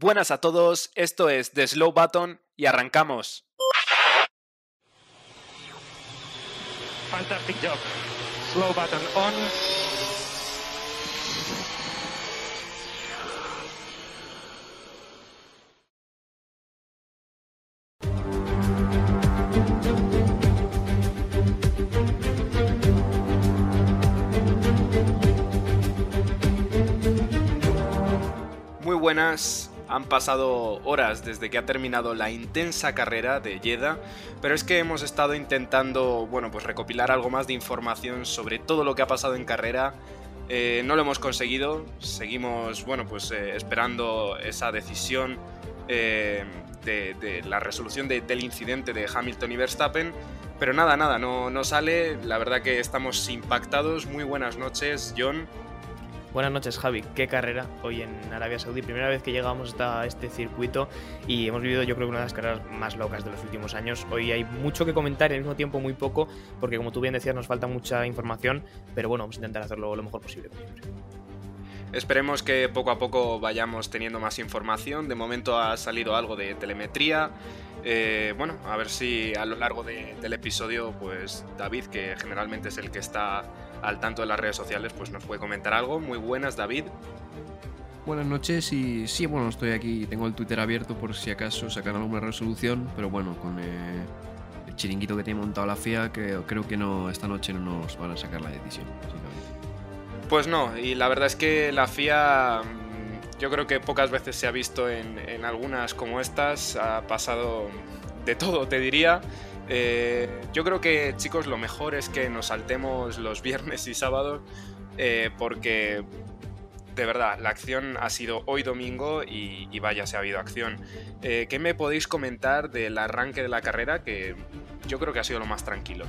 Buenas a todos, esto es The Slow Button y arrancamos. Fantastic job. Slow button on. Muy buenas, han pasado horas desde que ha terminado la intensa carrera de Jeddah, pero es que hemos estado intentando, bueno, pues recopilar algo más de información sobre todo lo que ha pasado en carrera. Eh, no lo hemos conseguido, seguimos, bueno, pues eh, esperando esa decisión eh, de, la resolución de- del incidente de Hamilton y Verstappen. Pero nada, nada, no, no sale. La verdad que estamos impactados. Muy buenas noches, John. Buenas noches, Javi. Qué carrera hoy en Arabia Saudí. Primera vez que llegamos hasta este circuito y hemos vivido, yo creo, una de las carreras más locas de los últimos años. Hoy hay mucho que comentar y al mismo tiempo muy poco, porque como tú bien decías, nos falta mucha información, pero bueno, vamos a intentar hacerlo lo mejor posible. Esperemos que poco a poco vayamos teniendo más información. De momento ha salido algo de telemetría. Eh, bueno, a ver si a lo largo de- del episodio, pues David, que generalmente es el que está al tanto de las redes sociales, pues nos puede comentar algo. Muy buenas, David. Buenas noches y sí, bueno, estoy aquí, tengo el Twitter abierto por si acaso sacan alguna resolución, pero bueno, con eh, el chiringuito que tiene montado la FIA, que creo que no esta noche no nos van a sacar la decisión. Pues no, y la verdad es que la FIA mm, yo creo que pocas veces se ha visto en, algunas como estas, ha pasado de todo, te diría. Eh, yo creo que chicos lo mejor es que nos saltemos los viernes y sábados eh, porque de verdad la acción ha sido hoy domingo y, y vaya se ha habido acción. Eh, ¿Qué me podéis comentar del arranque de la carrera que yo creo que ha sido lo más tranquilo?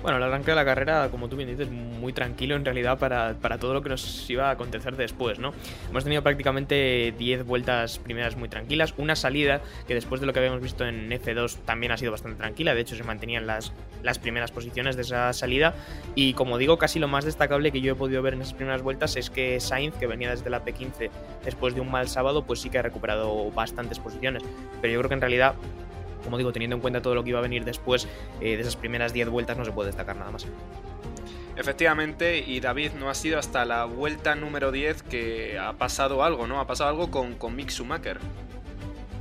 Bueno, el arranque de la carrera, como tú bien dices, muy tranquilo en realidad para, para todo lo que nos iba a acontecer después, ¿no? Hemos tenido prácticamente 10 vueltas primeras muy tranquilas, una salida que después de lo que habíamos visto en F2 también ha sido bastante tranquila, de hecho se mantenían las, las primeras posiciones de esa salida y como digo, casi lo más destacable que yo he podido ver en esas primeras vueltas es que Sainz, que venía desde la P15 después de un mal sábado, pues sí que ha recuperado bastantes posiciones, pero yo creo que en realidad como digo, teniendo en cuenta todo lo que iba a venir después eh, de esas primeras 10 vueltas, no se puede destacar nada más. Efectivamente, y David no ha sido hasta la vuelta número 10 que ha pasado algo, ¿no? Ha pasado algo con, con Mick Schumacher.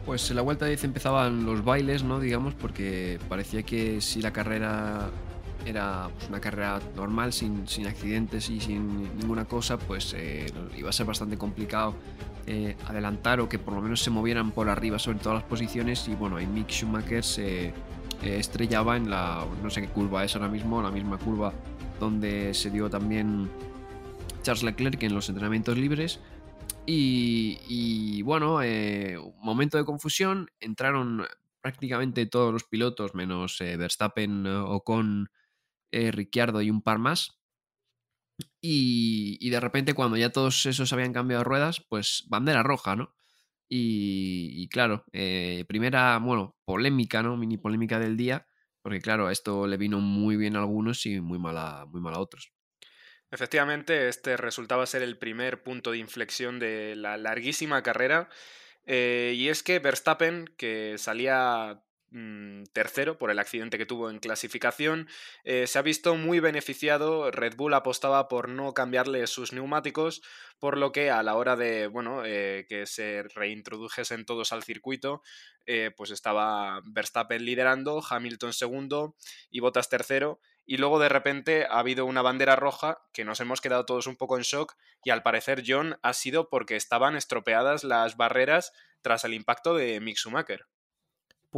Pues en la vuelta 10 empezaban los bailes, ¿no? Digamos, porque parecía que si la carrera era pues, una carrera normal, sin, sin accidentes y sin ninguna cosa, pues eh, iba a ser bastante complicado eh, adelantar o que por lo menos se movieran por arriba sobre todas las posiciones. Y bueno, ahí Mick Schumacher se eh, estrellaba en la, no sé qué curva es ahora mismo, la misma curva donde se dio también Charles Leclerc en los entrenamientos libres. Y, bueno, eh, un momento de confusión, entraron prácticamente todos los pilotos, menos Verstappen, Ocon, eh, Ricciardo y un par más. Y, de repente cuando ya todos esos habían cambiado ruedas, pues bandera roja, ¿no? Y, claro, eh, primera, bueno, polémica, ¿no? Mini polémica del día, porque claro, esto le vino muy bien a algunos y muy mal a, muy otros. Efectivamente, este resultaba ser el primer punto de inflexión de la larguísima carrera. Eh, y es que Verstappen, que salía mmm, tercero por el accidente que tuvo en clasificación, eh, se ha visto muy beneficiado. Red Bull apostaba por no cambiarle sus neumáticos, por lo que a la hora de bueno, eh, que se reintrodujesen todos al circuito, eh, pues estaba Verstappen liderando, Hamilton segundo y Bottas tercero. Y luego de repente ha habido una bandera roja que nos hemos quedado todos un poco en shock y al parecer John ha sido porque estaban estropeadas las barreras tras el impacto de Mick Schumacher.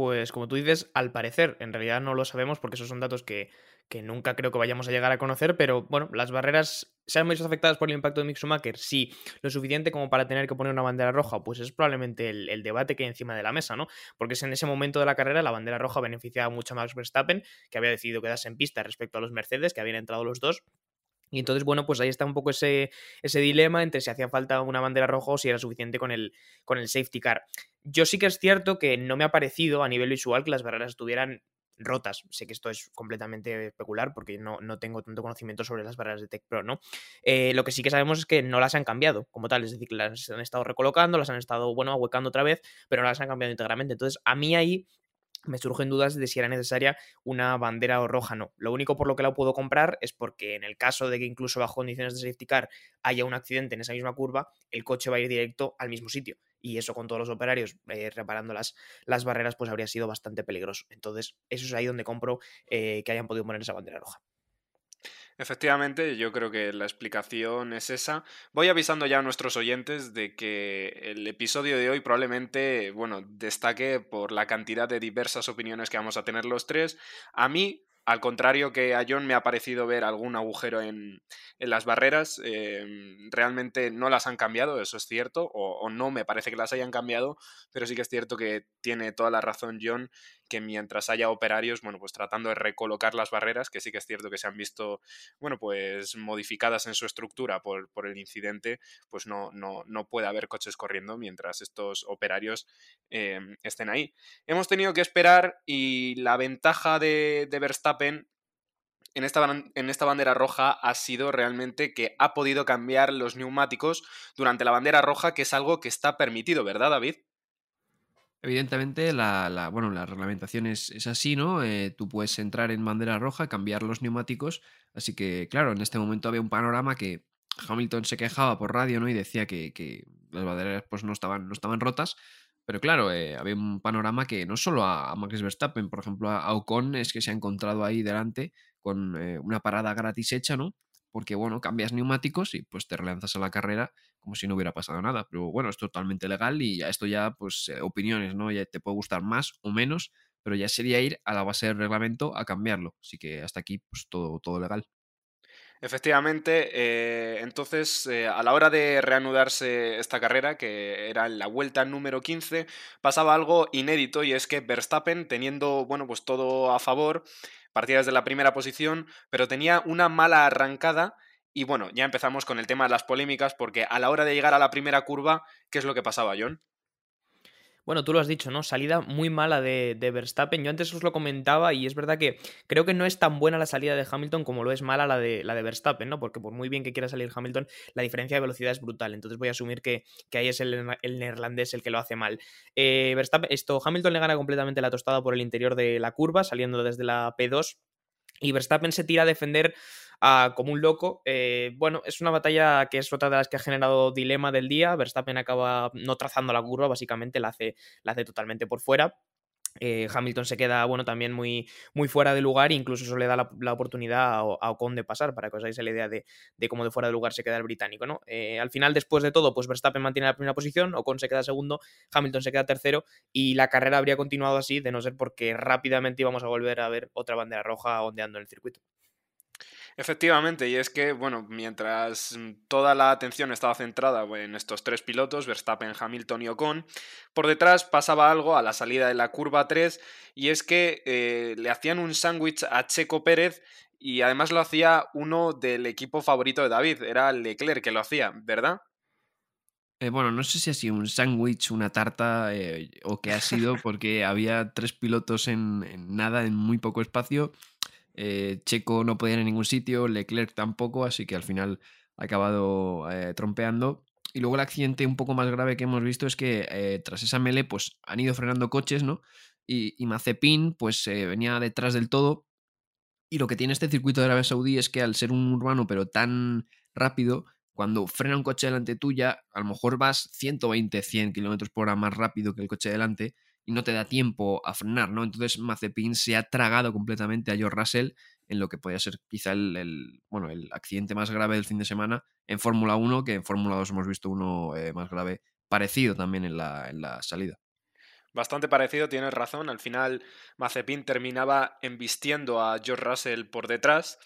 Pues como tú dices, al parecer, en realidad no lo sabemos porque esos son datos que, que nunca creo que vayamos a llegar a conocer, pero bueno, las barreras se han visto afectadas por el impacto de Mick Schumacher, sí, lo suficiente como para tener que poner una bandera roja, pues es probablemente el, el, debate que hay encima de la mesa, ¿no? Porque es en ese momento de la carrera la bandera roja beneficiaba mucho a Max Verstappen, que había decidido quedarse en pista respecto a los Mercedes, que habían entrado los dos, y entonces, bueno, pues ahí está un poco ese, ese dilema entre si hacía falta una bandera roja o si era suficiente con el, con el safety car. Yo sí que es cierto que no me ha parecido a nivel visual que las barreras estuvieran rotas. Sé que esto es completamente especular porque no, no tengo tanto conocimiento sobre las barreras de Tech Pro, ¿no? Eh, lo que sí que sabemos es que no las han cambiado como tal, es decir, que las han estado recolocando, las han estado, bueno, ahuecando otra vez, pero no las han cambiado íntegramente. Entonces, a mí ahí me surgen dudas de si era necesaria una bandera o roja no. Lo único por lo que la puedo comprar es porque en el caso de que incluso bajo condiciones de safety car haya un accidente en esa misma curva, el coche va a ir directo al mismo sitio. Y eso con todos los operarios eh, reparando las, barreras, pues habría sido bastante peligroso. Entonces, eso es ahí donde compro eh, que hayan podido poner esa bandera roja. Efectivamente, yo creo que la explicación es esa. Voy avisando ya a nuestros oyentes de que el episodio de hoy probablemente, bueno, destaque por la cantidad de diversas opiniones que vamos a tener los tres. A mí, al contrario que a John me ha parecido ver algún agujero en, en las barreras, eh, realmente no las han cambiado, eso es cierto, o, o, no me parece que las hayan cambiado, pero sí que es cierto que tiene toda la razón John que mientras haya operarios, bueno, pues tratando de recolocar las barreras, que sí que es cierto que se han visto, bueno, pues modificadas en su estructura por, por el incidente, pues no, no, no, puede haber coches corriendo mientras estos operarios eh, estén ahí. Hemos tenido que esperar y la ventaja de, de Verstappen en esta, en esta, bandera roja ha sido realmente que ha podido cambiar los neumáticos durante la bandera roja, que es algo que está permitido, ¿verdad, David? Evidentemente, la, la, bueno, la reglamentación es, es así, ¿no? Eh, tú puedes entrar en bandera roja, cambiar los neumáticos. Así que, claro, en este momento había un panorama que Hamilton se quejaba por radio, ¿no? Y decía que, que las banderas pues, no, estaban, no estaban rotas. Pero claro, eh, había un panorama que no solo a, Max Verstappen, por ejemplo, a, a, Ocon es que se ha encontrado ahí delante con eh, una parada gratis hecha, ¿no? Porque, bueno, cambias neumáticos y pues te relanzas a la carrera como si no hubiera pasado nada. Pero bueno, es totalmente legal y esto ya, pues, eh, opiniones, ¿no? Ya te puede gustar más o menos, pero ya sería ir a la base del reglamento a cambiarlo. Así que hasta aquí, pues, todo, todo legal. Efectivamente, eh, entonces eh, a la hora de reanudarse esta carrera, que era la vuelta número 15, pasaba algo inédito y es que Verstappen, teniendo bueno, pues todo a favor, partía desde la primera posición, pero tenía una mala arrancada y bueno, ya empezamos con el tema de las polémicas porque a la hora de llegar a la primera curva, ¿qué es lo que pasaba, John? Bueno, tú lo has dicho, ¿no? Salida muy mala de, de, Verstappen. Yo antes os lo comentaba y es verdad que creo que no es tan buena la salida de Hamilton como lo es mala la de, la de Verstappen, ¿no? Porque por muy bien que quiera salir Hamilton, la diferencia de velocidad es brutal. Entonces voy a asumir que, que ahí es el, el, neerlandés el que lo hace mal. Eh, Verstappen, esto, Hamilton le gana completamente la tostada por el interior de la curva, saliendo desde la P2. Y Verstappen se tira a defender uh, como un loco. Eh, bueno, es una batalla que es otra de las que ha generado dilema del día. Verstappen acaba no trazando la curva, básicamente la hace totalmente por fuera. Eh, Hamilton se queda, bueno, también muy, muy fuera de lugar, incluso eso le da la, oportunidad a, a, Ocon de pasar, para que os hagáis la idea de, de, cómo de fuera de lugar se queda el británico, ¿no? Eh, al final, después de todo, pues Verstappen mantiene la primera posición, Ocon se queda segundo, Hamilton se queda tercero, y la carrera habría continuado así, de no ser porque rápidamente íbamos a volver a ver otra bandera roja ondeando en el circuito. Efectivamente, y es que, bueno, mientras toda la atención estaba centrada en estos tres pilotos, Verstappen, Hamilton y Ocon, por detrás pasaba algo a la salida de la curva 3, y es que eh, le hacían un sándwich a Checo Pérez y además lo hacía uno del equipo favorito de David, era Leclerc que lo hacía, ¿verdad? Eh, bueno, no sé si ha sido un sándwich, una tarta eh, o qué ha sido, porque había tres pilotos en, en nada, en muy poco espacio eh, Checo no podía ir en ningún sitio, Leclerc tampoco, así que al final ha acabado eh, trompeando. Y luego el accidente un poco más grave que hemos visto es que eh, tras esa mele pues han ido frenando coches, ¿no? Y, y Mazepin pues venía detrás del todo. Y lo que tiene este circuito de Arabia Saudí es que al ser un urbano pero tan rápido, cuando frena un coche delante tuya, a lo mejor vas 120, 100 kilómetros por hora más rápido que el coche delante y no te da tiempo a frenar, ¿no? Entonces Mazepin se ha tragado completamente a George Russell en lo que podría ser quizá el, el bueno, el accidente más grave del fin de semana en Fórmula 1, que en Fórmula 2 hemos visto uno eh, más grave parecido también en la, en la salida. Bastante parecido, tienes razón. Al final, Mazepin terminaba embistiendo a George Russell por detrás.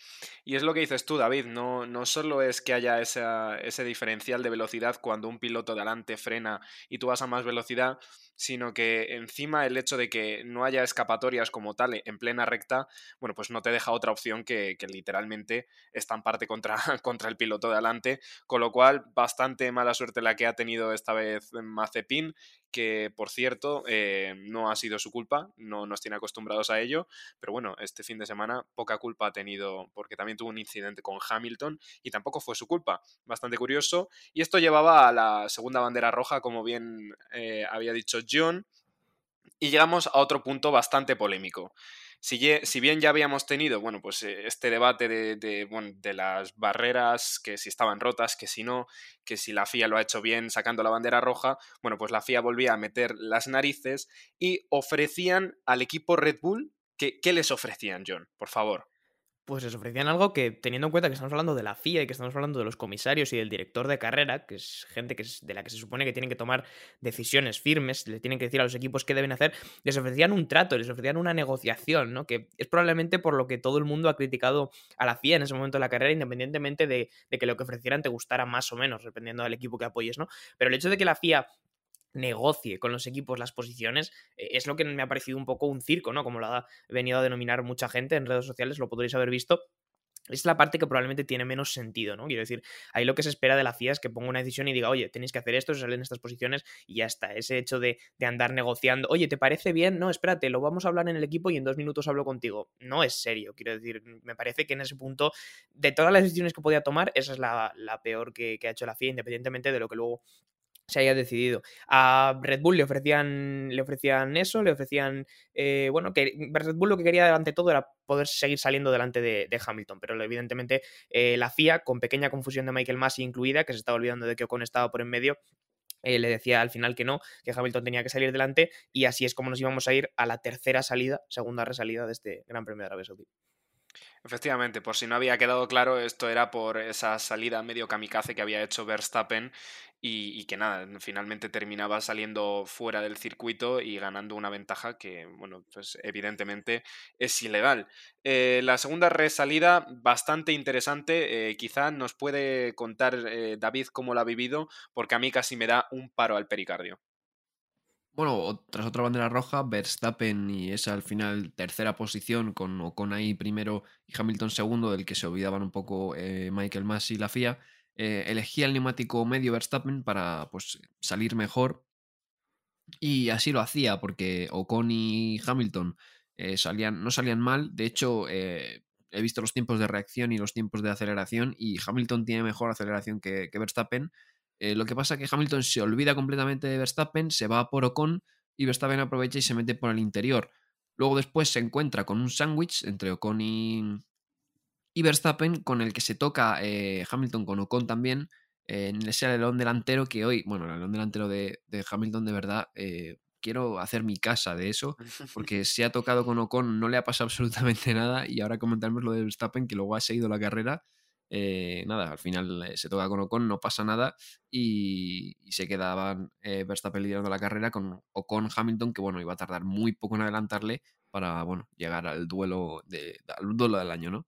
Y es lo que dices tú, David. No, no solo es que haya ese diferencial de velocidad cuando un piloto de adelante frena y tú vas a más velocidad, sino que encima el hecho de que no haya escapatorias como tal en plena recta, bueno, pues no te deja otra opción que, que literalmente estamparte contra, contra el piloto de adelante. Con lo cual, bastante mala suerte la que ha tenido esta vez Mazepin que por cierto eh, no ha sido su culpa, no nos tiene acostumbrados a ello, pero bueno, este fin de semana poca culpa ha tenido porque también tuvo un incidente con Hamilton y tampoco fue su culpa, bastante curioso, y esto llevaba a la segunda bandera roja, como bien eh, había dicho John, y llegamos a otro punto bastante polémico si, bien ya habíamos tenido, bueno, pues eh, este debate de, las barreras, que si estaban rotas, que si no, que si la FIA lo ha hecho bien sacando la bandera roja, bueno, pues la FIA volvía a meter las narices y ofrecían al equipo Red Bull, ¿qué les ofrecían, John? Por favor pues les ofrecían algo que, teniendo en cuenta que estamos hablando de la FIA y que estamos hablando de los comisarios y del director de carrera, que es gente que es de la que se supone que tienen que tomar decisiones firmes, le tienen que decir a los equipos qué deben hacer, les ofrecían un trato, les ofrecían una negociación, ¿no? Que es probablemente por lo que todo el mundo ha criticado a la FIA en ese momento de la carrera, independientemente de, de que lo que ofrecieran te gustara más o menos, dependiendo del equipo que apoyes, ¿no? Pero el hecho de que la FIA negocie con los equipos las posiciones, eh, es lo que me ha parecido un poco un circo, ¿no? Como lo ha venido a denominar mucha gente en redes sociales, lo podréis haber visto. Es la parte que probablemente tiene menos sentido, ¿no? Quiero decir, ahí lo que se espera de la FIA es que ponga una decisión y diga, oye, tenéis que hacer esto, se salen estas posiciones y ya está. Ese hecho de, de, andar negociando, oye, ¿te parece bien? No, espérate, lo vamos a hablar en el equipo y en dos minutos hablo contigo. No es serio, quiero decir, me parece que en ese punto, de todas las decisiones que podía tomar, esa es la, peor que, que, ha hecho la FIA, independientemente de lo que luego se haya decidido. A Red Bull le ofrecían, le ofrecían eso, le ofrecían, eh, bueno, que Red Bull lo que quería ante todo era poder seguir saliendo delante de, Hamilton, pero evidentemente eh, la FIA, con pequeña confusión de Michael Massey incluida, que se estaba olvidando de que Ocon estaba por en medio, eh, le decía al final que no, que Hamilton tenía que salir delante y así es como nos íbamos a ir a la tercera salida, segunda resalida de este Gran Premio de Arabia Saudí. Efectivamente, por si no había quedado claro, esto era por esa salida medio kamikaze que había hecho Verstappen y, que nada, finalmente terminaba saliendo fuera del circuito y ganando una ventaja que, bueno, pues evidentemente es ilegal. Eh, la segunda resalida, bastante interesante, eh, quizá nos puede contar eh, David cómo la ha vivido, porque a mí casi me da un paro al pericardio. Bueno, tras otra bandera roja, Verstappen y esa al final tercera posición con Ocon ahí primero y Hamilton segundo, del que se olvidaban un poco Michael Massey y la FIA. Eh, elegía el neumático medio Verstappen para pues, salir mejor. Y así lo hacía, porque Ocon y Hamilton eh, salían, no salían mal. De hecho, eh, he visto los tiempos de reacción y los tiempos de aceleración, y Hamilton tiene mejor aceleración que, Verstappen. Lo que pasa es que Hamilton se olvida completamente de Verstappen, se va por Ocon y Verstappen aprovecha y se mete por el interior. Luego después se encuentra con un sándwich entre Ocon y, y Verstappen con el que se toca eh, Hamilton con Ocon también en ese alerón delantero que hoy, bueno, el alerón delantero de, Hamilton de verdad, eh, quiero hacer mi casa de eso, porque se ha tocado con Ocon, no le ha pasado absolutamente nada y ahora comentaremos lo de Verstappen que luego ha seguido la carrera. Eh, nada, al final se toca con Ocon, no pasa nada y, se quedaban Verstappen liderando la carrera con Ocon Hamilton, que bueno, iba a tardar muy poco en adelantarle para bueno, llegar al duelo, de, al duelo del año, ¿no?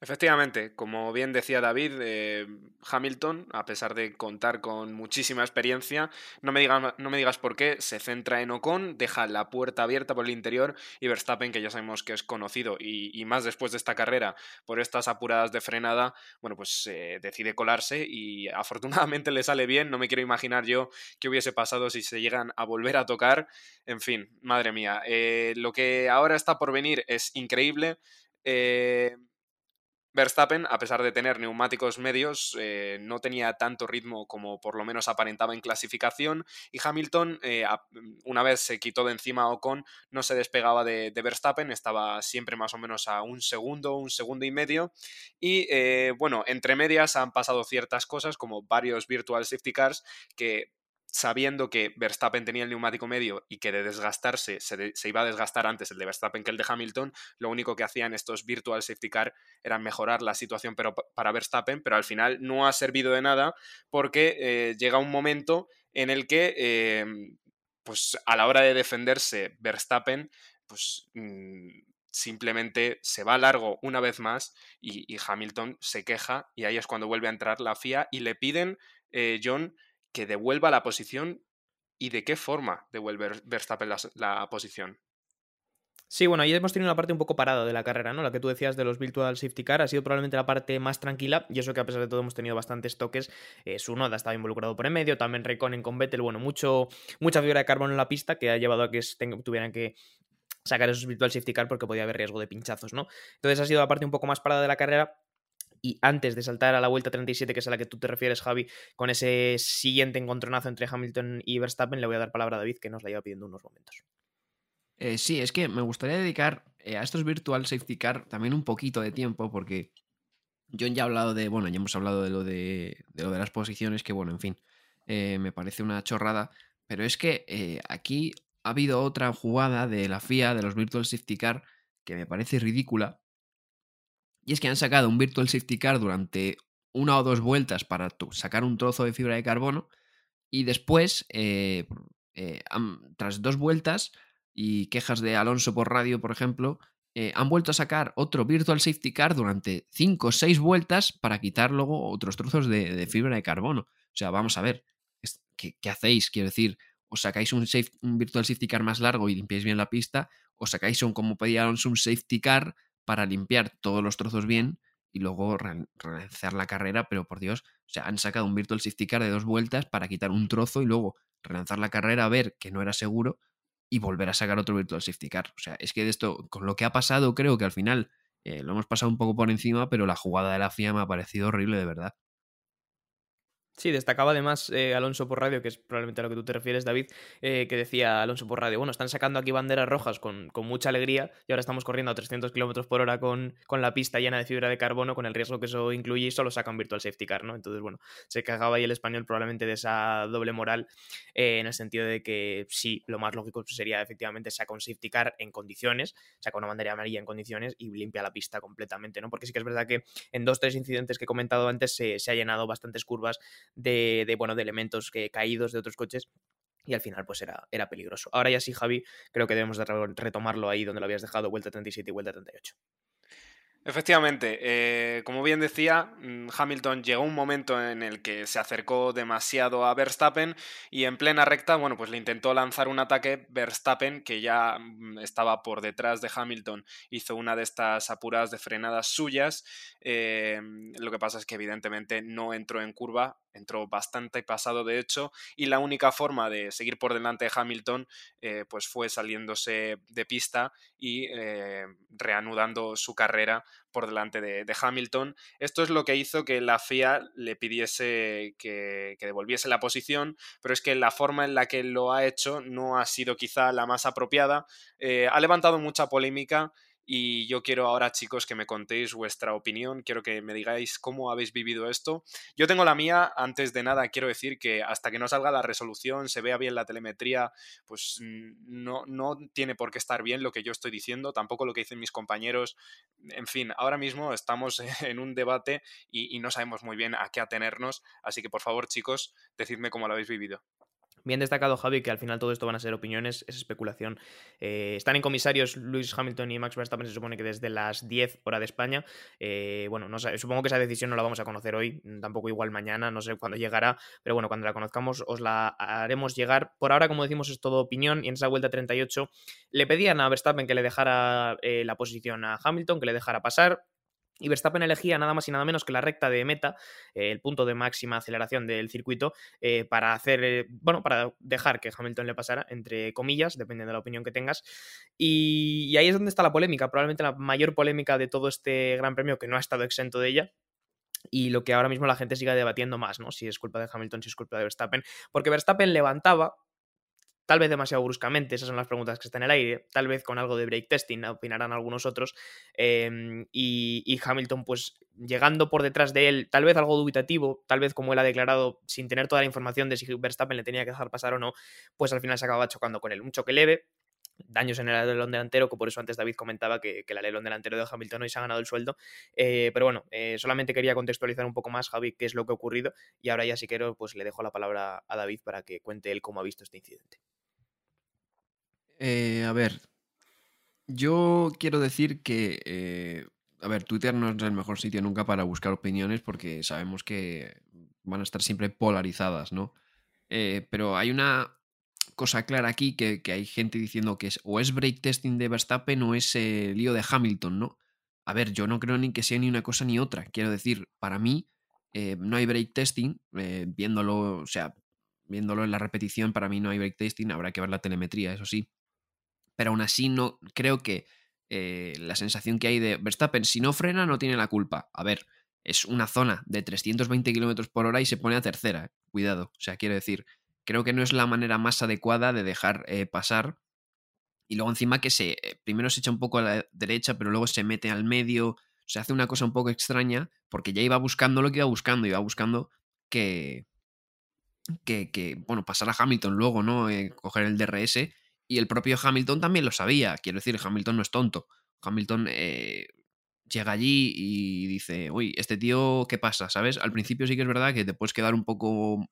Efectivamente, como bien decía David, eh, Hamilton, a pesar de contar con muchísima experiencia, no me, digas, no me digas por qué, se centra en Ocon, deja la puerta abierta por el interior y Verstappen, que ya sabemos que es conocido y, más después de esta carrera por estas apuradas de frenada, bueno, pues eh, decide colarse y afortunadamente le sale bien, no me quiero imaginar yo qué hubiese pasado si se llegan a volver a tocar, en fin, madre mía, eh, lo que ahora está por venir es increíble. Verstappen, a pesar de tener neumáticos medios, eh, no tenía tanto ritmo como por lo menos aparentaba en clasificación y Hamilton, eh, una vez se quitó de encima Ocon, no se despegaba de, Verstappen, estaba siempre más o menos a un segundo, un segundo y medio y eh, bueno, entre medias han pasado ciertas cosas como varios virtual safety cars que sabiendo que Verstappen tenía el neumático medio y que de desgastarse se, iba a desgastar antes el de Verstappen que el de Hamilton, lo único que hacían estos virtual safety car era mejorar la situación pero, para Verstappen, pero al final no ha servido de nada porque eh, llega un momento en el que em, pues a la hora de defenderse Verstappen pues mm, simplemente se va largo una vez más y, Hamilton se queja y ahí es cuando vuelve a entrar la FIA y le piden eh, John que devuelva la posición y de qué forma devuelve Verstappen la, posición. Sí, bueno, ahí hemos tenido una parte un poco parada de la carrera, ¿no? La que tú decías de los Virtual Safety Car ha sido probablemente la parte más tranquila y eso que a pesar de todo hemos tenido bastantes toques. Eh, su noda estaba involucrado por en medio, también Reconen con Vettel, bueno, mucho, mucha fibra de carbono en la pista que ha llevado a que tuvieran que sacar esos Virtual Safety Car porque podía haber riesgo de pinchazos, ¿no? Entonces ha sido la parte un poco más parada de la carrera, y antes de saltar a la vuelta 37, que es a la que tú te refieres, Javi, con ese siguiente encontronazo entre Hamilton y Verstappen, le voy a dar palabra a David, que nos la iba pidiendo unos momentos. Eh, sí, es que me gustaría dedicar eh, a estos Virtual Safety Car también un poquito de tiempo, porque yo ya he hablado de, bueno, ya hemos hablado de lo de, lo de las posiciones, que bueno, en fin, eh, me parece una chorrada, pero es que aquí ha habido otra jugada de la FIA, de los Virtual Safety Car, que me parece ridícula, y es que han sacado un Virtual Safety Car durante una o dos vueltas para sacar un trozo de fibra de carbono, y después, tras dos vueltas, y quejas de Alonso por radio, por ejemplo, eh, han vuelto a sacar otro Virtual Safety Car durante 5 o 6 vueltas para quitar luego otros trozos de, fibra de carbono. O sea, vamos a ver, ¿qué, hacéis? Quiero decir, os sacáis un, un, Virtual Safety Car más largo y limpiáis bien la pista, o sacáis un, como pedía Alonso, un Safety Car para limpiar todos los trozos bien y luego relanzar la carrera, pero por Dios, o sea, han sacado un Virtual Safety Car de dos vueltas para quitar un trozo y luego relanzar la carrera a ver que no era seguro y volver a sacar otro Virtual Safety Car. O sea, es que de esto, con lo que ha pasado, creo que al final eh, lo hemos pasado un poco por encima, pero la jugada de la FIA me ha parecido horrible de verdad. Sí, destacaba además eh, Alonso por radio, que es probablemente a lo que tú te refieres, David, eh, que decía Alonso por radio, bueno, están sacando aquí banderas rojas con, con mucha alegría y ahora estamos corriendo a 300 kilómetros por hora con, con, la pista llena de fibra de carbono, con el riesgo que eso incluye y solo sacan Virtual Safety Car, ¿no? Entonces, bueno, se cagaba ahí el español probablemente de esa doble moral, eh, en el sentido de que sí, lo más lógico sería efectivamente sacar un Safety Car en condiciones, saca una bandera amarilla en condiciones y limpia la pista completamente, ¿no? Porque sí que es verdad que en dos, tres incidentes que he comentado antes se, se ha llenado bastantes curvas de, bueno, de elementos que, caídos de otros coches y al final pues era, era peligroso. Ahora ya sí, Javi, creo que debemos de retomarlo ahí donde lo habías dejado, vuelta 37 y vuelta 38. Efectivamente, eh, como bien decía, mm, Hamilton llegó un momento en el que se acercó demasiado a Verstappen y en plena recta, bueno, pues le intentó lanzar un ataque. Verstappen que ya mm, estaba por detrás de Hamilton, hizo una de estas apuradas de frenadas suyas, eh, lo que pasa es que evidentemente no entró en curva, entró bastante pasado de hecho y la única forma de seguir por delante de Hamilton eh, pues fue saliéndose de pista y reanudando su carrera por delante de, Hamilton. Esto es lo que hizo que la FIA le pidiese que, devolviese la posición, pero es que la forma en la que lo ha hecho no ha sido quizá la más apropiada. Eh, ha levantado mucha polémica y yo quiero ahora, chicos, que me contéis vuestra opinión, quiero que me digáis cómo habéis vivido esto. Yo tengo la mía, antes de nada quiero decir que hasta que no salga la resolución, se vea bien la telemetría, pues no, no tiene por qué estar bien lo que yo estoy diciendo, tampoco lo que dicen mis compañeros. En fin, ahora mismo estamos en un debate y, y no sabemos muy bien a qué atenernos, así que por favor, chicos, decidme cómo lo habéis vivido. Bien destacado, Javi, que al final todo esto van a ser opiniones, es especulación. Eh, están en comisarios Luis Hamilton y Max Verstappen, se supone que desde las 10 hora de España. Eh, bueno, supongo que esa decisión no la vamos a conocer hoy, tampoco igual mañana, no sé cuándo llegará, pero bueno, cuando la conozcamos os la haremos llegar. Por ahora, como decimos, es todo opinión y en esa vuelta 38 le pedían a Verstappen que le dejara eh, la posición a Hamilton, que le dejara pasar. Y Verstappen elegía nada más y nada menos que la recta de meta, eh, el punto de máxima aceleración del circuito, eh, para hacer, eh, bueno, para dejar que Hamilton le pasara, entre comillas, dependiendo de la opinión que tengas. Y, ahí es donde está la polémica, probablemente la mayor polémica de todo este gran premio, que no ha estado exento de ella, y lo que ahora mismo la gente siga debatiendo más, ¿no? Si es culpa de Hamilton, si es culpa de Verstappen, porque Verstappen levantaba tal vez demasiado bruscamente, esas son las preguntas que están en el aire, tal vez con algo de break testing, opinarán algunos otros, em, y, Hamilton pues llegando por detrás de él, tal vez algo dubitativo, tal vez como él ha declarado, sin tener toda la información de si Verstappen le tenía que dejar pasar o no, pues al final se acababa chocando con él, un choque leve, daños en el alerón delantero, que por eso antes David comentaba que, el alerón delantero de Hamilton hoy se ha ganado el sueldo. Eh, pero bueno, eh, solamente quería contextualizar un poco más, Javi, qué es lo que ha ocurrido. Y ahora ya si quiero, pues le dejo la palabra a David para que cuente él cómo ha visto este incidente. Eh, a ver, yo quiero decir que, eh, a ver, Twitter no es el mejor sitio nunca para buscar opiniones porque sabemos que van a estar siempre polarizadas, ¿no? Eh, pero hay una cosa clara aquí, que, hay gente diciendo que es o es break testing de Verstappen o es el lío de Hamilton, ¿no? A ver, yo no creo ni que sea ni una cosa ni otra. Quiero decir, para mí eh, no hay break testing, eh, viéndolo, o sea, viéndolo en la repetición, para mí no hay break testing, habrá que ver la telemetría, eso sí. Pero aún así no creo que eh, la sensación que hay de Verstappen, si no frena, no tiene la culpa. A ver, es una zona de 320 km por hora y se pone a tercera. Cuidado. O sea, quiero decir, creo que no es la manera más adecuada de dejar eh, pasar. Y luego encima que se eh, primero se echa un poco a la derecha, pero luego se mete al medio. Se hace una cosa un poco extraña porque ya iba buscando lo que iba buscando. Iba buscando que, que, que bueno, pasar a Hamilton luego, ¿no? Coger el DRS. Y el propio Hamilton también lo sabía. Quiero decir, Hamilton no es tonto. Hamilton llega allí y dice, uy, este tío, ¿qué pasa? ¿Sabes? Al principio sí que es verdad que te puedes quedar un poco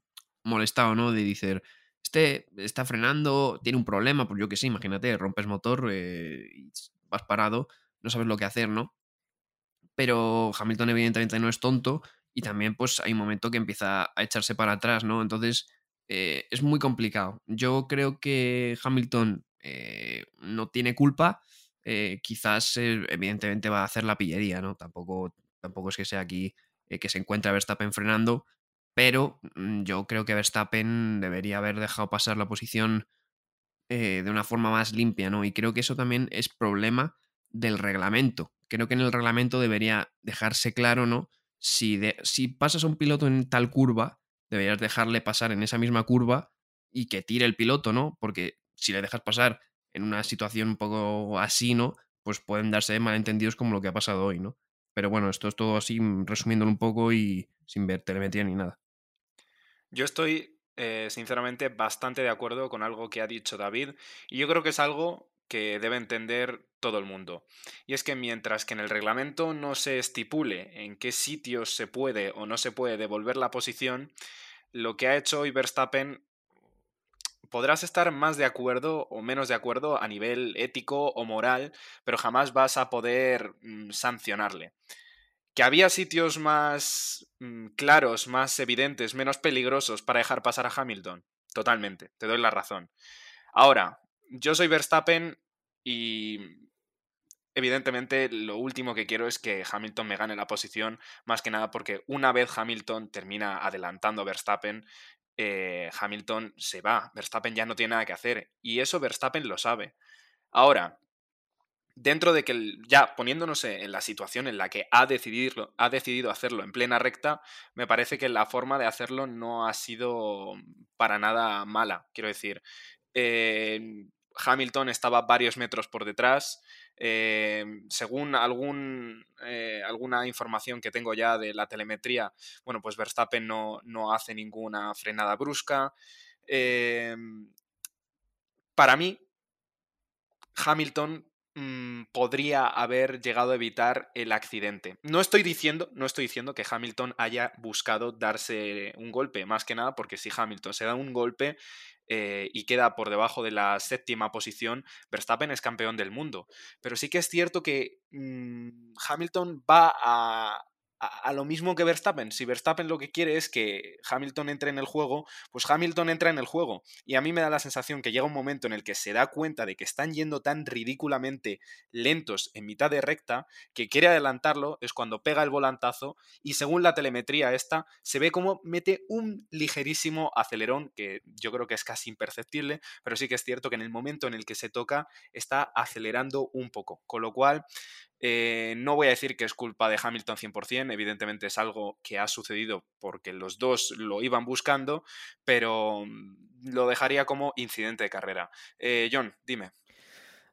molestado, ¿no? De decir, este está frenando, tiene un problema, pues yo que sé, imagínate, rompes motor eh, vas parado, no sabes lo que hacer, ¿no? Pero Hamilton evidentemente no es tonto y también pues hay un momento que empieza a echarse para atrás, ¿no? Entonces eh, es muy complicado. Yo creo que Hamilton eh, no tiene culpa, eh, quizás evidentemente va a hacer la pillería, ¿no? Tampoco, tampoco es que sea aquí que se encuentre Verstappen frenando, pero mm, yo creo que Verstappen debería haber dejado pasar la posición de una forma más limpia, ¿no? Y creo que eso también es problema del reglamento. Creo que en el reglamento debería dejarse claro, ¿no? Si, si pasas a un piloto en tal curva, deberías dejarle pasar en esa misma curva y que tire el piloto, ¿no? Porque si le dejas pasar en una situación un poco así, ¿no? Pues pueden darse malentendidos como lo que ha pasado hoy, ¿no? Pero bueno, esto es todo así, mm, resumiéndolo un poco y sin ver telemetría ni nada. Yo estoy, eh, sinceramente, bastante de acuerdo con algo que ha dicho David y yo creo que es algo que debe entender todo el mundo. Y es que mientras que en el reglamento no se estipule en qué sitios se puede o no se puede devolver la posición, lo que ha hecho hoy Verstappen podrás estar más de acuerdo o menos de acuerdo a nivel ético o moral, pero jamás vas a poder mm, sancionarle. Que había sitios más mm, claros, más evidentes, menos peligrosos para dejar pasar a Hamilton. Totalmente, te doy la razón. Ahora, yo soy Verstappen y evidentemente lo último que quiero es que Hamilton me gane la posición, más que nada porque una vez Hamilton termina adelantando a Verstappen, eh, Hamilton se va, Verstappen ya no tiene nada que hacer y eso Verstappen lo sabe. Ahora, dentro de que ya poniéndonos en la situación en la que ha ha decidido hacerlo en plena recta, me parece que la forma de hacerlo no ha sido para nada mala. Quiero decir, Hamilton estaba varios metros por detrás. Eh, según eh, alguna información que tengo ya de la telemetría, bueno, pues Verstappen no, no hace ninguna frenada brusca. Eh, para mí, Hamilton mm, podría haber llegado a evitar el accidente. No estoy diciendo, no estoy diciendo que Hamilton haya buscado darse un golpe, más que nada porque si Hamilton se da un golpe, eh, y queda por debajo de la séptima posición, Verstappen es campeón del mundo. Pero sí que es cierto que mm, Hamilton va a, a, lo mismo que Verstappen. Si Verstappen lo que quiere es que Hamilton entre en el juego, pues Hamilton entra en el juego. Y a mí me da la sensación que llega un momento en el que se da cuenta de que están yendo tan ridículamente lentos en mitad de recta que quiere adelantarlo, es cuando pega el volantazo y según la telemetría esta, se ve como mete un ligerísimo acelerón que yo creo que es casi imperceptible, pero sí que es cierto que en el momento en el que se toca está acelerando un poco. Con lo cual, eh, no voy a decir que es culpa de Hamilton 100%, evidentemente es algo que ha sucedido porque los dos lo iban buscando, pero mm, lo dejaría como incidente de carrera. Eh, John, dime.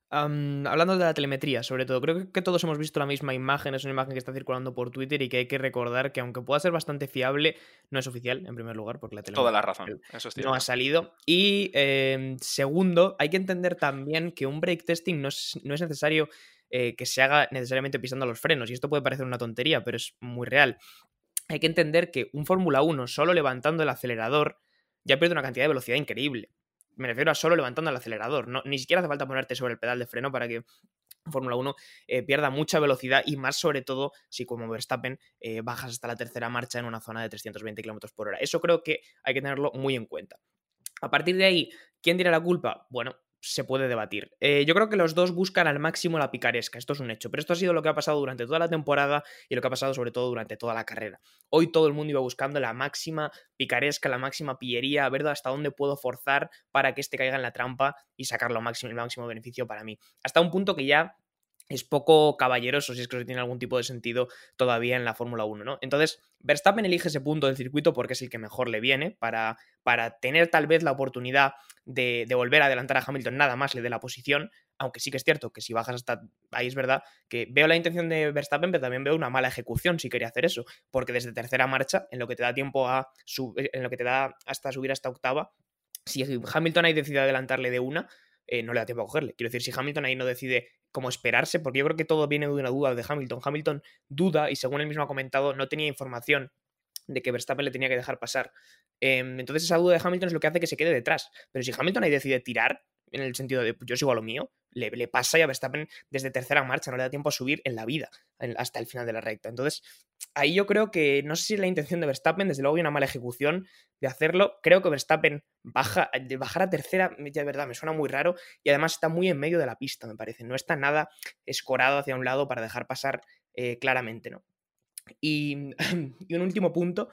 hablando de la telemetría, sobre todo, creo que todos hemos visto la misma imagen, es una imagen que está circulando por Twitter y que hay que recordar que aunque pueda ser bastante fiable, no es oficial, en primer lugar, porque la telemetría Toda la razón, eso no ha salido. Y em, segundo, hay que entender también que un break testing no es, no es necesario eh, que se haga necesariamente pisando los frenos. Y esto puede parecer una tontería, pero es muy real. Hay que entender que un Fórmula 1 solo levantando el acelerador ya pierde una cantidad de velocidad increíble. Me refiero a solo levantando el acelerador. No, ni siquiera hace falta ponerte sobre el pedal de freno para que Fórmula 1 eh, pierda mucha velocidad y más sobre todo si como Verstappen eh, bajas hasta la tercera marcha en una zona de 320 km por hora. Eso creo que hay que tenerlo muy en cuenta. A partir de ahí, ¿Quién tiene la culpa? Bueno, se puede debatir. Eh, yo creo que los dos buscan al máximo la picaresca, esto es un hecho, pero esto ha sido lo que ha pasado durante toda la temporada y lo que ha pasado sobre todo durante toda la carrera. Hoy todo el mundo iba buscando la máxima picaresca, la máxima pillería, a ver hasta dónde puedo forzar para que este caiga en la trampa y sacar lo máximo, el máximo beneficio para mí. Hasta un punto que ya es poco caballeroso, si es que eso tiene algún tipo de sentido todavía en la Fórmula 1, ¿no? Entonces, Verstappen elige ese punto del circuito porque es el que mejor le viene para, para tener tal vez la oportunidad de, volver a adelantar a Hamilton, nada más le dé la posición, aunque sí que es cierto que si bajas hasta ahí es verdad que veo la intención de Verstappen, pero también veo una mala ejecución si quería hacer eso, porque desde tercera marcha, en lo que te da tiempo a en lo que te da hasta subir hasta octava, si Hamilton ahí decide adelantarle de una, eh, no le da tiempo a cogerle. Quiero decir, si Hamilton ahí no decide cómo esperarse, porque yo creo que todo viene de una duda de Hamilton. Hamilton duda y según él mismo ha comentado, no tenía información de que Verstappen le tenía que dejar pasar. Em, entonces esa duda de Hamilton es lo que hace que se quede detrás. Pero si Hamilton ahí decide tirar, en el sentido de pues, yo sigo a lo mío, le, le, pasa y a Verstappen desde tercera marcha, no le da tiempo a subir en la vida hasta el final de la recta. Entonces, ahí yo creo que no sé si es la intención de Verstappen, desde luego hay una mala ejecución de hacerlo. Creo que Verstappen baja, de bajar a tercera, de verdad, me suena muy raro y además está muy en medio de la pista, me parece. No está nada escorado hacia un lado para dejar pasar eh, claramente, ¿no? Y, y, un último punto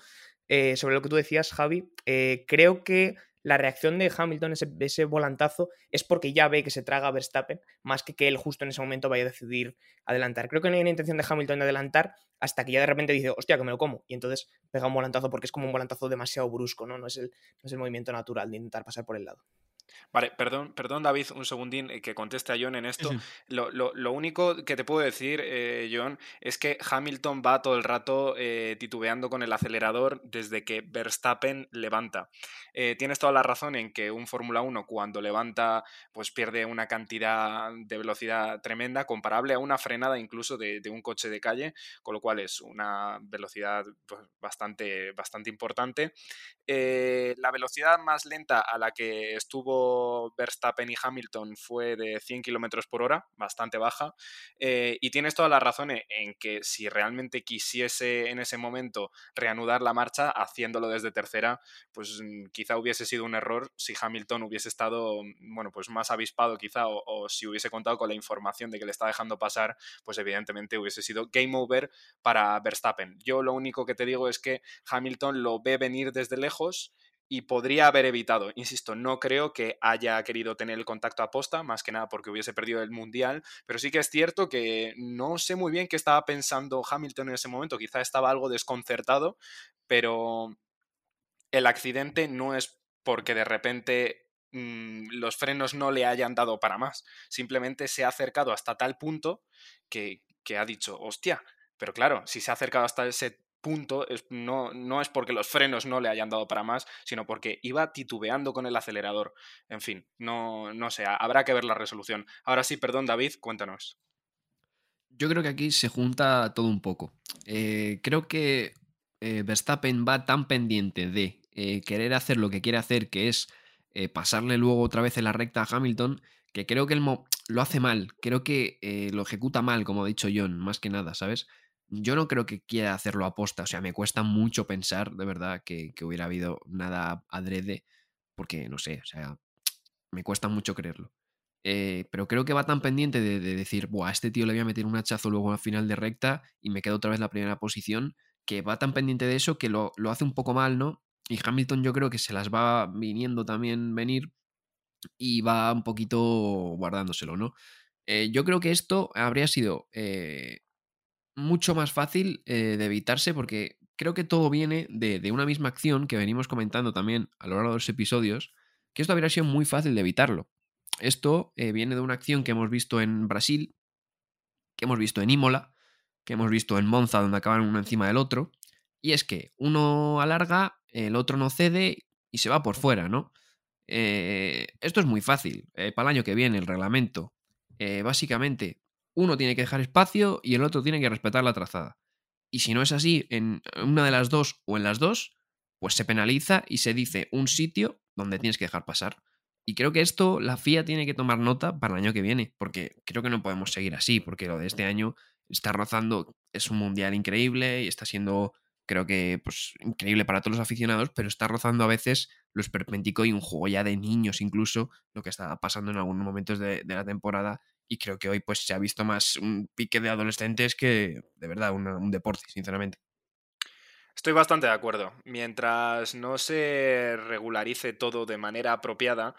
eh, sobre lo que tú decías, Javi. Eh, creo que la reacción de Hamilton, ese, ese, volantazo, es porque ya ve que se traga a Verstappen, más que que él justo en ese momento vaya a decidir adelantar. Creo que no hay una intención de Hamilton de adelantar hasta que ya de repente dice, hostia, que me lo como. Y entonces pega un volantazo porque es como un volantazo demasiado brusco, ¿no? No es el, no es el movimiento natural de intentar pasar por el lado. Vale, perdón, perdón David, un segundín eh, que conteste a John en esto. Lo, lo, lo, único que te puedo decir, eh, John, es que Hamilton va todo el rato eh, titubeando con el acelerador desde que Verstappen levanta. Eh, tienes toda la razón en que un Fórmula 1 cuando levanta pues pierde una cantidad de velocidad tremenda, comparable a una frenada incluso de, de un coche de calle, con lo cual es una velocidad pues, bastante, bastante importante. La velocidad más lenta a la que estuvo Verstappen y Hamilton fue de 100 km por hora, bastante baja. Eh, y tienes toda la razón en, que si realmente quisiese en ese momento reanudar la marcha haciéndolo desde tercera, pues mm, quizá hubiese sido un error si Hamilton hubiese estado, mm, bueno, pues más avispado quizá, o, o si hubiese contado con la información de que le está dejando pasar, pues evidentemente hubiese sido game over para Verstappen. Yo lo único que te digo es que Hamilton lo ve venir desde lejos y podría haber evitado. Insisto, no creo que haya querido tener el contacto a posta, más que nada porque hubiese perdido el Mundial, pero sí que es cierto que no sé muy bien qué estaba pensando Hamilton en ese momento, quizá estaba algo desconcertado, pero el accidente no es porque de repente mmm, los frenos no le hayan dado para más, simplemente se ha acercado hasta tal punto que, que ha dicho, hostia, pero claro, si se ha acercado hasta ese punto es, no, no es porque los frenos no le hayan dado para más, sino porque iba titubeando con el acelerador. En fin, no, no sé, habrá que ver la resolución. Ahora sí, perdón David, cuéntanos. Yo creo que aquí se junta todo un poco. Eh, creo que eh, Verstappen va tan pendiente de eh, querer hacer lo que quiere hacer, que es pasarle luego otra vez en la recta a Hamilton, que creo que él lo hace mal, creo que lo ejecuta mal, como ha dicho John, más que nada, ¿sabes? Yo no creo que quiera hacerlo a posta, o sea, me cuesta mucho pensar, de verdad, que, hubiera habido nada adrede, porque no sé, o sea, me cuesta mucho creerlo. Eh, pero creo que va tan pendiente de, de, decir, Buah, a este tío le voy a meter un hachazo luego al final de recta y me quedo otra vez la primera posición, que va tan pendiente de eso que lo, lo, hace un poco mal, ¿no? Y Hamilton yo creo que se las va viniendo también venir y va un poquito guardándoselo, ¿no? Eh, yo creo que esto habría sido eh, mucho más fácil eh, de evitarse porque creo que todo viene de, una misma acción que venimos comentando también a lo largo de los episodios, que esto habría sido muy fácil de evitarlo. Esto eh, viene de una acción que hemos visto en Brasil, que hemos visto en Imola, que hemos visto en Monza, donde acaban uno encima del otro, y es que uno alarga, el otro no cede y se va por fuera, ¿no? Eh, esto es muy fácil. Para el año que viene, el reglamento. Básicamente, uno tiene que dejar espacio y el otro tiene que respetar la trazada. Y si no es así en una de las dos o en las dos, pues se penaliza y se dice un sitio donde tienes que dejar pasar. Y creo que esto la FIA tiene que tomar nota para el año que viene, porque creo que no podemos seguir así, porque lo de este año está rozando, es un mundial increíble y está siendo, creo que, pues increíble para todos los aficionados, pero está rozando a veces lo esperpéntico y un juego ya de niños incluso, lo que estaba pasando en algunos momentos de la temporada. Y creo que hoy pues se ha visto más un pique de adolescentes que de verdad un deporte, sinceramente. Estoy bastante de acuerdo. Mientras no se regularice todo de manera apropiada,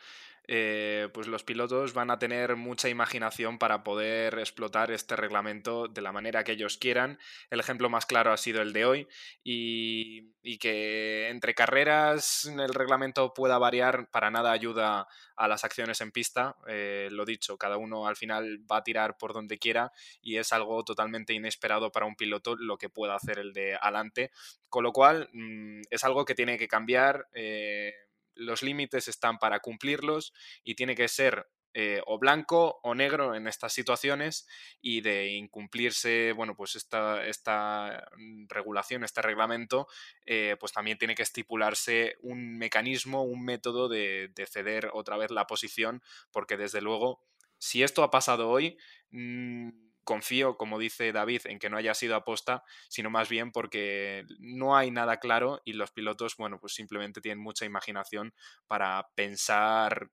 eh, pues los pilotos van a tener mucha imaginación para poder explotar este reglamento de la manera que ellos quieran. El ejemplo más claro ha sido el de hoy y, que entre carreras el reglamento pueda variar para nada ayuda a las acciones en pista. Eh, lo dicho, cada uno al final va a tirar por donde quiera y es algo totalmente inesperado para un piloto lo que pueda hacer el de adelante. Con lo cual, mm, es algo que tiene que cambiar. eh, los límites están para cumplirlos y tiene que ser eh, o blanco o negro en estas situaciones y de incumplirse, bueno, pues esta, esta mm, regulación, este reglamento, eh, pues también tiene que estipularse un mecanismo, un método de, de ceder otra vez la posición, porque desde luego, si esto ha pasado hoy, mm, confío, como dice David, en que no haya sido aposta, sino más bien porque no hay nada claro y los pilotos, bueno, pues simplemente tienen mucha imaginación para pensar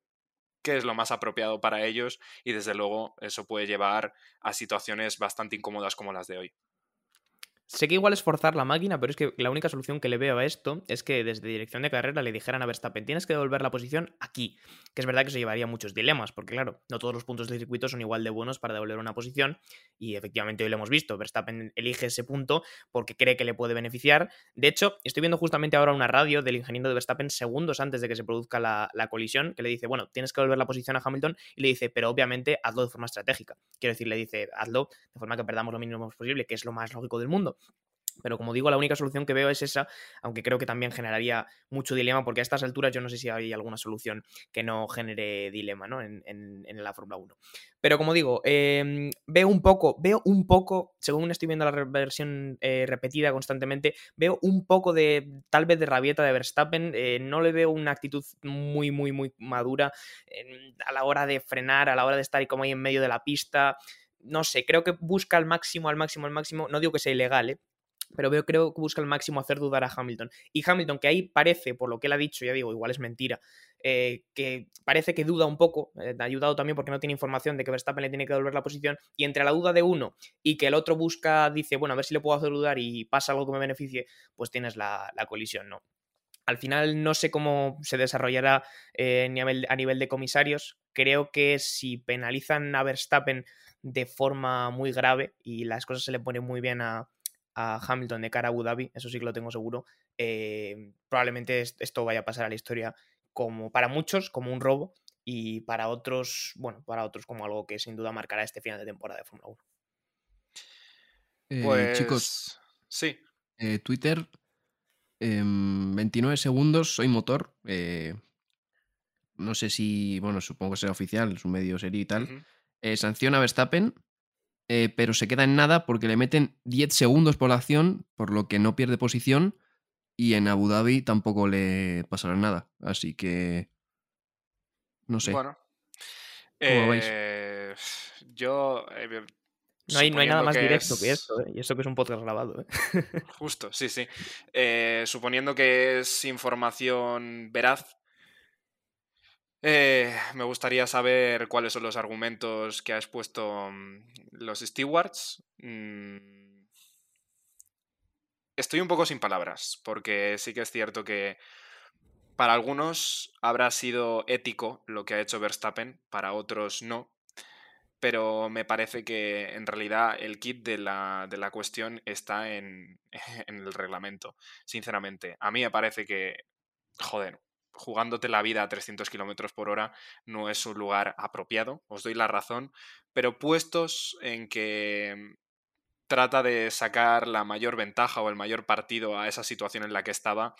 qué es lo más apropiado para ellos y desde luego eso puede llevar a situaciones bastante incómodas como las de hoy. Sé que igual es forzar la máquina, pero es que la única solución que le veo a esto es que desde dirección de carrera le dijeran a Verstappen, tienes que devolver la posición aquí. Que es verdad que eso llevaría muchos dilemas, porque claro, no todos los puntos del circuito son igual de buenos para devolver una posición, y efectivamente hoy lo hemos visto, Verstappen elige ese punto porque cree que le puede beneficiar. De hecho, estoy viendo justamente ahora una radio del ingeniero de Verstappen segundos antes de que se produzca la, la colisión, que le dice, bueno, tienes que devolver la posición a Hamilton, y le dice, pero obviamente hazlo de forma estratégica. Quiero decir, le dice, hazlo de forma que perdamos lo mínimo posible, que es lo más lógico del mundo. Pero como digo, la única solución que veo es esa, aunque creo que también generaría mucho dilema, porque a estas alturas yo no sé si hay alguna solución que no genere dilema ¿no? en, en, la Fórmula 1. Pero como digo, eh, veo un poco, veo un poco, según estoy viendo la versión eh, repetida constantemente, veo un poco de, tal vez de rabieta de Verstappen, eh, no le veo una actitud muy, muy, muy madura a la hora de frenar, a la hora de estar como ahí en medio de la pista. No sé, creo que busca al máximo, al máximo, al máximo. No digo que sea ilegal, ¿eh? pero creo que busca al máximo hacer dudar a Hamilton. Y Hamilton, que ahí parece, por lo que él ha dicho, ya digo, igual es mentira, eh, que parece que duda un poco, eh, ayudado también porque no tiene información de que Verstappen le tiene que devolver la posición, y entre la duda de uno y que el otro busca, dice, bueno, a ver si le puedo hacer dudar y pasa algo que me beneficie, pues tienes la, la colisión, ¿no? Al final no sé cómo se desarrollará eh, a nivel de comisarios. Creo que si penalizan a Verstappen de forma muy grave y las cosas se le ponen muy bien a, a Hamilton de cara a Abu Dhabi, eso sí que lo tengo seguro, eh, probablemente esto vaya a pasar a la historia como para muchos como un robo y para otros, bueno, para otros como algo que sin duda marcará este final de temporada de Fórmula 1. Eh, Pues Chicos, sí, eh, Twitter, em, 29 segundos, soy motor. No sé si, bueno, supongo que será oficial, es un medio serio y tal. eh, sanciona a Verstappen, eh, pero se queda en nada porque le meten 10 segundos por la acción, por lo que no pierde posición. Y en Abu Dhabi tampoco le pasará nada. Así que. No sé. Bueno. ¿Cómo lo veis? Eh, yo. eh, No hay, no hay nada más que directo es- que esto, ¿eh? y eso que es un podcast grabado. ¿eh? Justo, sí, sí. Eh, suponiendo que es información veraz, eh, me gustaría saber cuáles son los argumentos que ha expuesto mm, los stewards. Mm, Estoy un poco sin palabras, porque sí que es cierto que para algunos habrá sido ético lo que ha hecho Verstappen, para otros no. Pero me parece que en realidad el kit de la, de la cuestión está en, en el reglamento, sinceramente. A mí me parece que, joder, jugándote la vida a 300 kilómetros por hora no es un lugar apropiado, os doy la razón, pero puestos en que trata de sacar la mayor ventaja o el mayor partido a esa situación en la que estaba,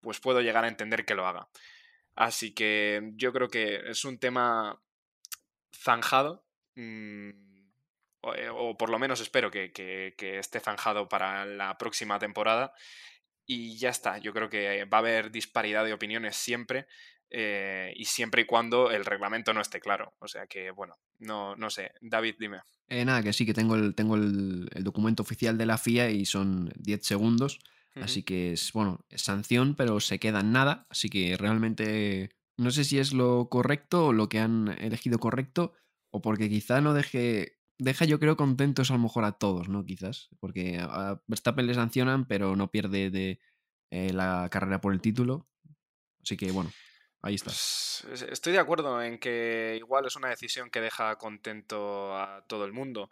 pues puedo llegar a entender que lo haga. Así que yo creo que es un tema zanjado, mm, o, eh, o por lo menos espero que esté zanjado para la próxima temporada. Y ya está, yo creo que va a haber disparidad de opiniones siempre. eh, y siempre y cuando el reglamento no esté claro. O sea que, bueno, no, no sé. David, dime. Eh, nada, que sí, que tengo, el, tengo el, el documento oficial de la FIA y son 10 segundos. Así que es, bueno, es sanción, pero se queda en nada. Así que realmente no sé si es lo correcto o lo que han elegido correcto, o porque quizá no deje. Deja, yo creo, contentos a lo mejor a todos, ¿no? Quizás. Porque a Verstappen le sancionan, pero no pierde de eh, la carrera por el título. Así que, bueno, ahí está. Pues, estoy de acuerdo en que igual es una decisión que deja contento a todo el mundo.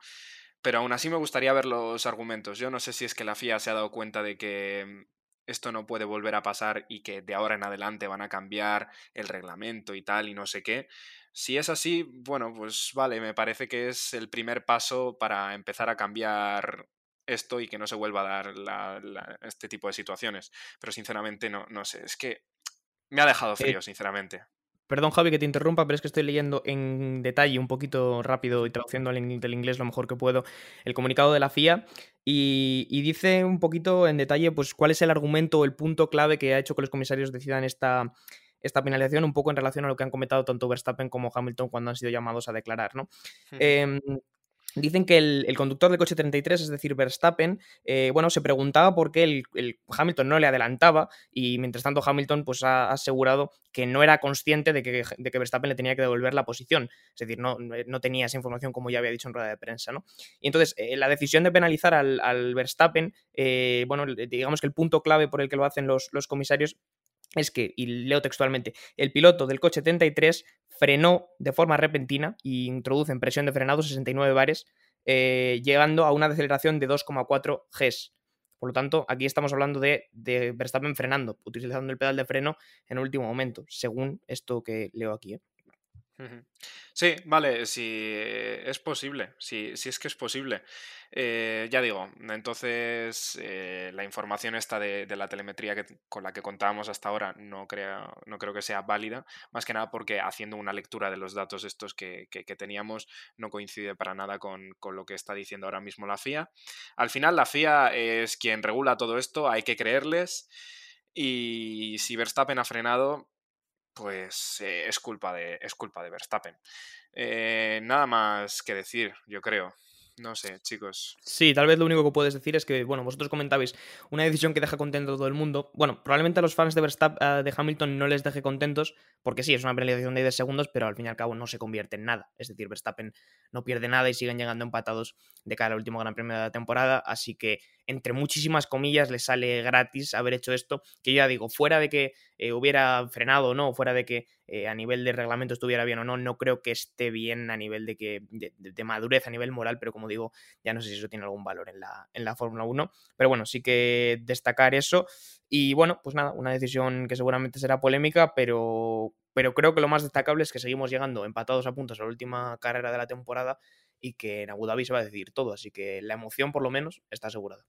Pero aún así me gustaría ver los argumentos. Yo no sé si es que la FIA se ha dado cuenta de que mm, esto no puede volver a pasar y que de ahora en adelante van a cambiar el reglamento y tal y no sé qué. Si es así, bueno, pues vale, me parece que es el primer paso para empezar a cambiar esto y que no se vuelva a dar este tipo de situaciones. Pero sinceramente no, no sé, es que me ha dejado eh, frío, sinceramente. Perdón, Javi, que te interrumpa, pero es que estoy leyendo en detalle, un poquito rápido y traduciendo del inglés lo mejor que puedo, el comunicado de la FIA y, dice un poquito en detalle pues, cuál es el argumento o el punto clave que ha hecho que los comisarios decidan esta, esta penalización, un poco en relación a lo que han comentado tanto Verstappen como Hamilton cuando han sido llamados a declarar. ¿no? Dicen que el, conductor del coche 33, es decir, Verstappen, eh, bueno, se preguntaba por qué el, Hamilton no le adelantaba y mientras tanto Hamilton pues, ha asegurado que no era consciente de que, de que Verstappen le tenía que devolver la posición. Es decir, no, no, tenía esa información como ya había dicho en rueda de prensa. ¿no? Y entonces, eh, la decisión de penalizar al, Verstappen, eh, bueno, digamos que el punto clave por el que lo hacen los, los comisarios es que, y leo textualmente, el piloto del coche 33 frenó de forma repentina y introduce en presión de frenado 69 bares, eh, llegando a una deceleración de 2,4 Gs. Por lo tanto, aquí estamos hablando de, de, Verstappen frenando, utilizando el pedal de freno en último momento, según esto que leo aquí. ¿eh? Sí, vale, si es posible, si, si es que es posible. Eh, ya digo, entonces eh, la información esta de, la telemetría que, con la que contábamos hasta ahora no creo, no creo que sea válida, más que nada porque haciendo una lectura de los datos estos que, teníamos no coincide para nada con, con, lo que está diciendo ahora mismo la FIA. Al final la FIA es quien regula todo esto, hay que creerles y si Verstappen ha frenado, pues eh, es, culpa de, es culpa de Verstappen. Eh, nada más que decir, yo creo. No sé, chicos. Sí, tal vez lo único que puedes decir es que, bueno, vosotros comentabais una decisión que deja contento a todo el mundo. Bueno, probablemente a los fans de Verstappen, de Hamilton no les deje contentos, porque sí, es una penalización de 10 segundos, pero al fin y al cabo no se convierte en nada. Es decir, Verstappen no pierde nada y siguen llegando empatados de cara al último Gran Premio de la temporada, así que entre muchísimas comillas le sale gratis haber hecho esto, que ya digo, fuera de que eh, hubiera frenado o no, fuera de que eh, a nivel de reglamento estuviera bien o no, no creo que esté bien a nivel de que de, madurez, a nivel moral, pero como digo, ya no sé si eso tiene algún valor en la, en la Fórmula 1, pero bueno, sí que destacar eso. Y bueno, pues nada, una decisión que seguramente será polémica, pero, pero creo que lo más destacable es que seguimos llegando empatados a puntos a la última carrera de la temporada y que en Abu Dhabi se va a decidir todo, así que la emoción por lo menos está asegurada.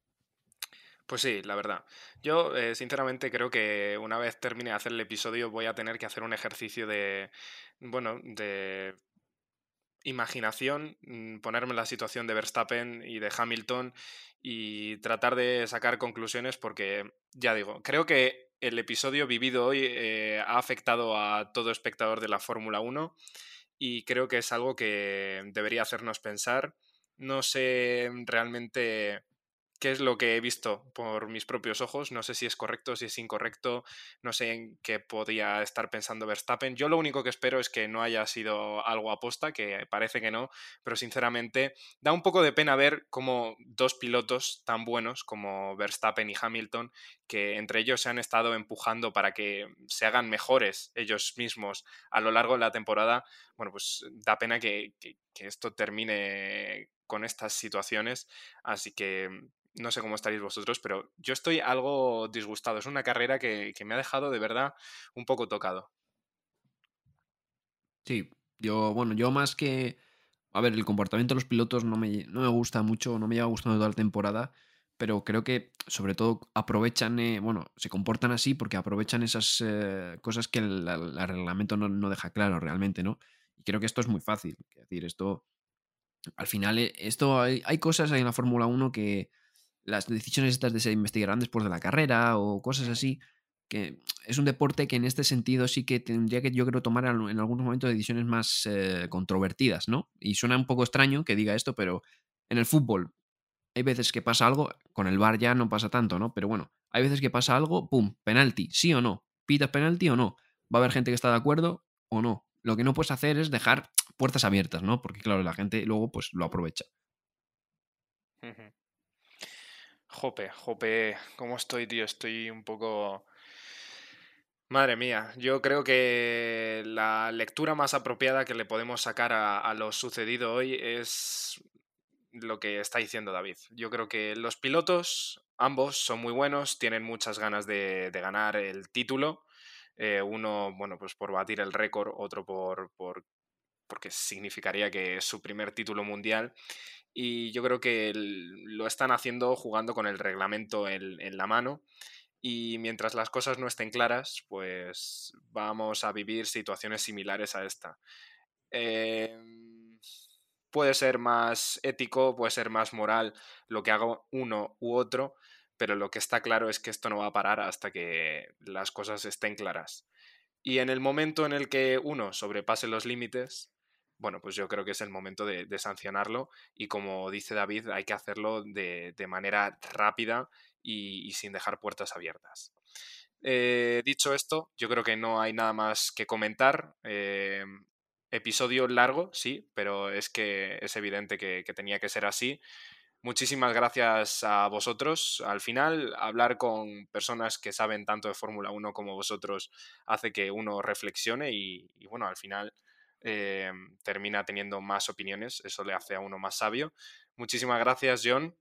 Pues sí, la verdad. Yo, eh, sinceramente, creo que una vez termine de hacer el episodio voy a tener que hacer un ejercicio de, bueno, de imaginación, mm, ponerme en la situación de Verstappen y de Hamilton y tratar de sacar conclusiones porque, ya digo, creo que el episodio vivido hoy eh, ha afectado a todo espectador de la Fórmula 1 y creo que es algo que debería hacernos pensar. No sé realmente qué es lo que he visto por mis propios ojos. No sé si es correcto, si es incorrecto, no sé en qué podía estar pensando Verstappen. Yo lo único que espero es que no haya sido algo aposta, que parece que no, pero sinceramente da un poco de pena ver cómo dos pilotos tan buenos como Verstappen y Hamilton, que entre ellos se han estado empujando para que se hagan mejores ellos mismos a lo largo de la temporada, bueno, pues da pena que, que esto termine con estas situaciones. Así que no sé cómo estaréis vosotros, pero yo estoy algo disgustado. Es una carrera que, me ha dejado de verdad un poco tocado. Sí, yo, bueno, yo más que. A ver, el comportamiento de los pilotos no me, no me gusta mucho, no me lleva gustando toda la temporada, pero creo que sobre todo aprovechan, eh, bueno, se comportan así porque aprovechan esas eh, cosas que el, reglamento no, no, deja claro realmente, ¿no? Y creo que esto es muy fácil. Es decir, esto. Al final, eh, esto hay, hay cosas en la Fórmula 1 que las decisiones estas de se investigarán después de la carrera o cosas así, que es un deporte que en este sentido sí que tendría que yo creo tomar en algunos momentos decisiones más eh, controvertidas, ¿no? Y suena un poco extraño que diga esto, pero en el fútbol hay veces que pasa algo, con el VAR ya no pasa tanto, ¿no? Pero bueno, Hay veces que pasa algo, pum, penalti, sí o no. ¿Pitas penalti o no? Va a haber gente que está de acuerdo o no. Lo que no puedes hacer es dejar puertas abiertas, ¿no? Porque claro, la gente luego pues lo aprovecha. Jope, jope, ¿cómo estoy, tío? Estoy un poco... Madre mía, yo creo que la lectura más apropiada que le podemos sacar a, lo sucedido hoy es lo que está diciendo David. Yo creo que los pilotos, ambos, son muy buenos, tienen muchas ganas de, ganar el título. Eh, uno, bueno, pues por batir el récord, otro por, por, porque significaría que es su primer título mundial. Y yo creo que lo están haciendo jugando con el reglamento en la mano y mientras las cosas no estén claras, pues vamos a vivir situaciones similares a esta. Em, puede ser más ético, puede ser más moral lo que haga uno u otro, pero lo que está claro es que esto no va a parar hasta que las cosas estén claras. Y en el momento en el que uno sobrepase los límites, bueno, pues yo creo que es el momento de, sancionarlo y como dice David, hay que hacerlo de, de manera rápida y, sin dejar puertas abiertas. Eh, dicho esto, yo creo que no hay nada más que comentar. Eh, episodio largo, sí, pero es que es evidente que, tenía que ser así. Muchísimas gracias a vosotros. Al final, hablar con personas que saben tanto de Fórmula 1 como vosotros hace que uno reflexione y, bueno, al final eh, termina teniendo más opiniones. Eso le hace a uno más sabio. Muchísimas gracias, John.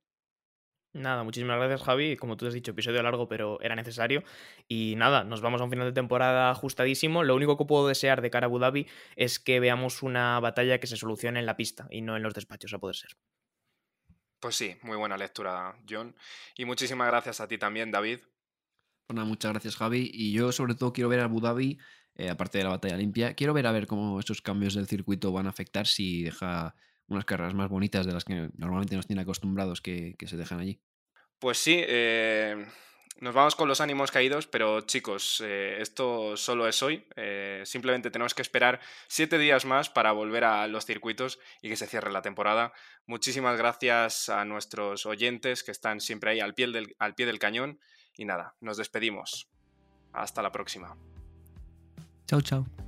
Nada, muchísimas gracias Javi. Como tú has dicho, episodio largo, pero era necesario. Y nada, nos vamos a un final de temporada ajustadísimo. Lo único que puedo desear de cara a Abu Dhabi es que veamos una batalla que se solucione en la pista y no en los despachos, a poder ser. Pues sí, muy buena lectura, John. Y muchísimas gracias a ti también, David. Pues nada, muchas gracias, Javi. Y yo sobre todo quiero ver a Abu Dhabi, eh, aparte de la batalla limpia, quiero ver a ver cómo esos cambios del circuito van a afectar si deja unas carreras más bonitas de las que normalmente nos tiene acostumbrados que, se dejan allí. Pues sí, eh, nos vamos con los ánimos caídos, pero chicos, eh, esto solo es hoy. Eh, simplemente tenemos que esperar siete días más para volver a los circuitos y que se cierre la temporada. Muchísimas gracias a nuestros oyentes que están siempre ahí al pie del, al pie del cañón. Y nada, nos despedimos. Hasta la próxima. Chao, chao.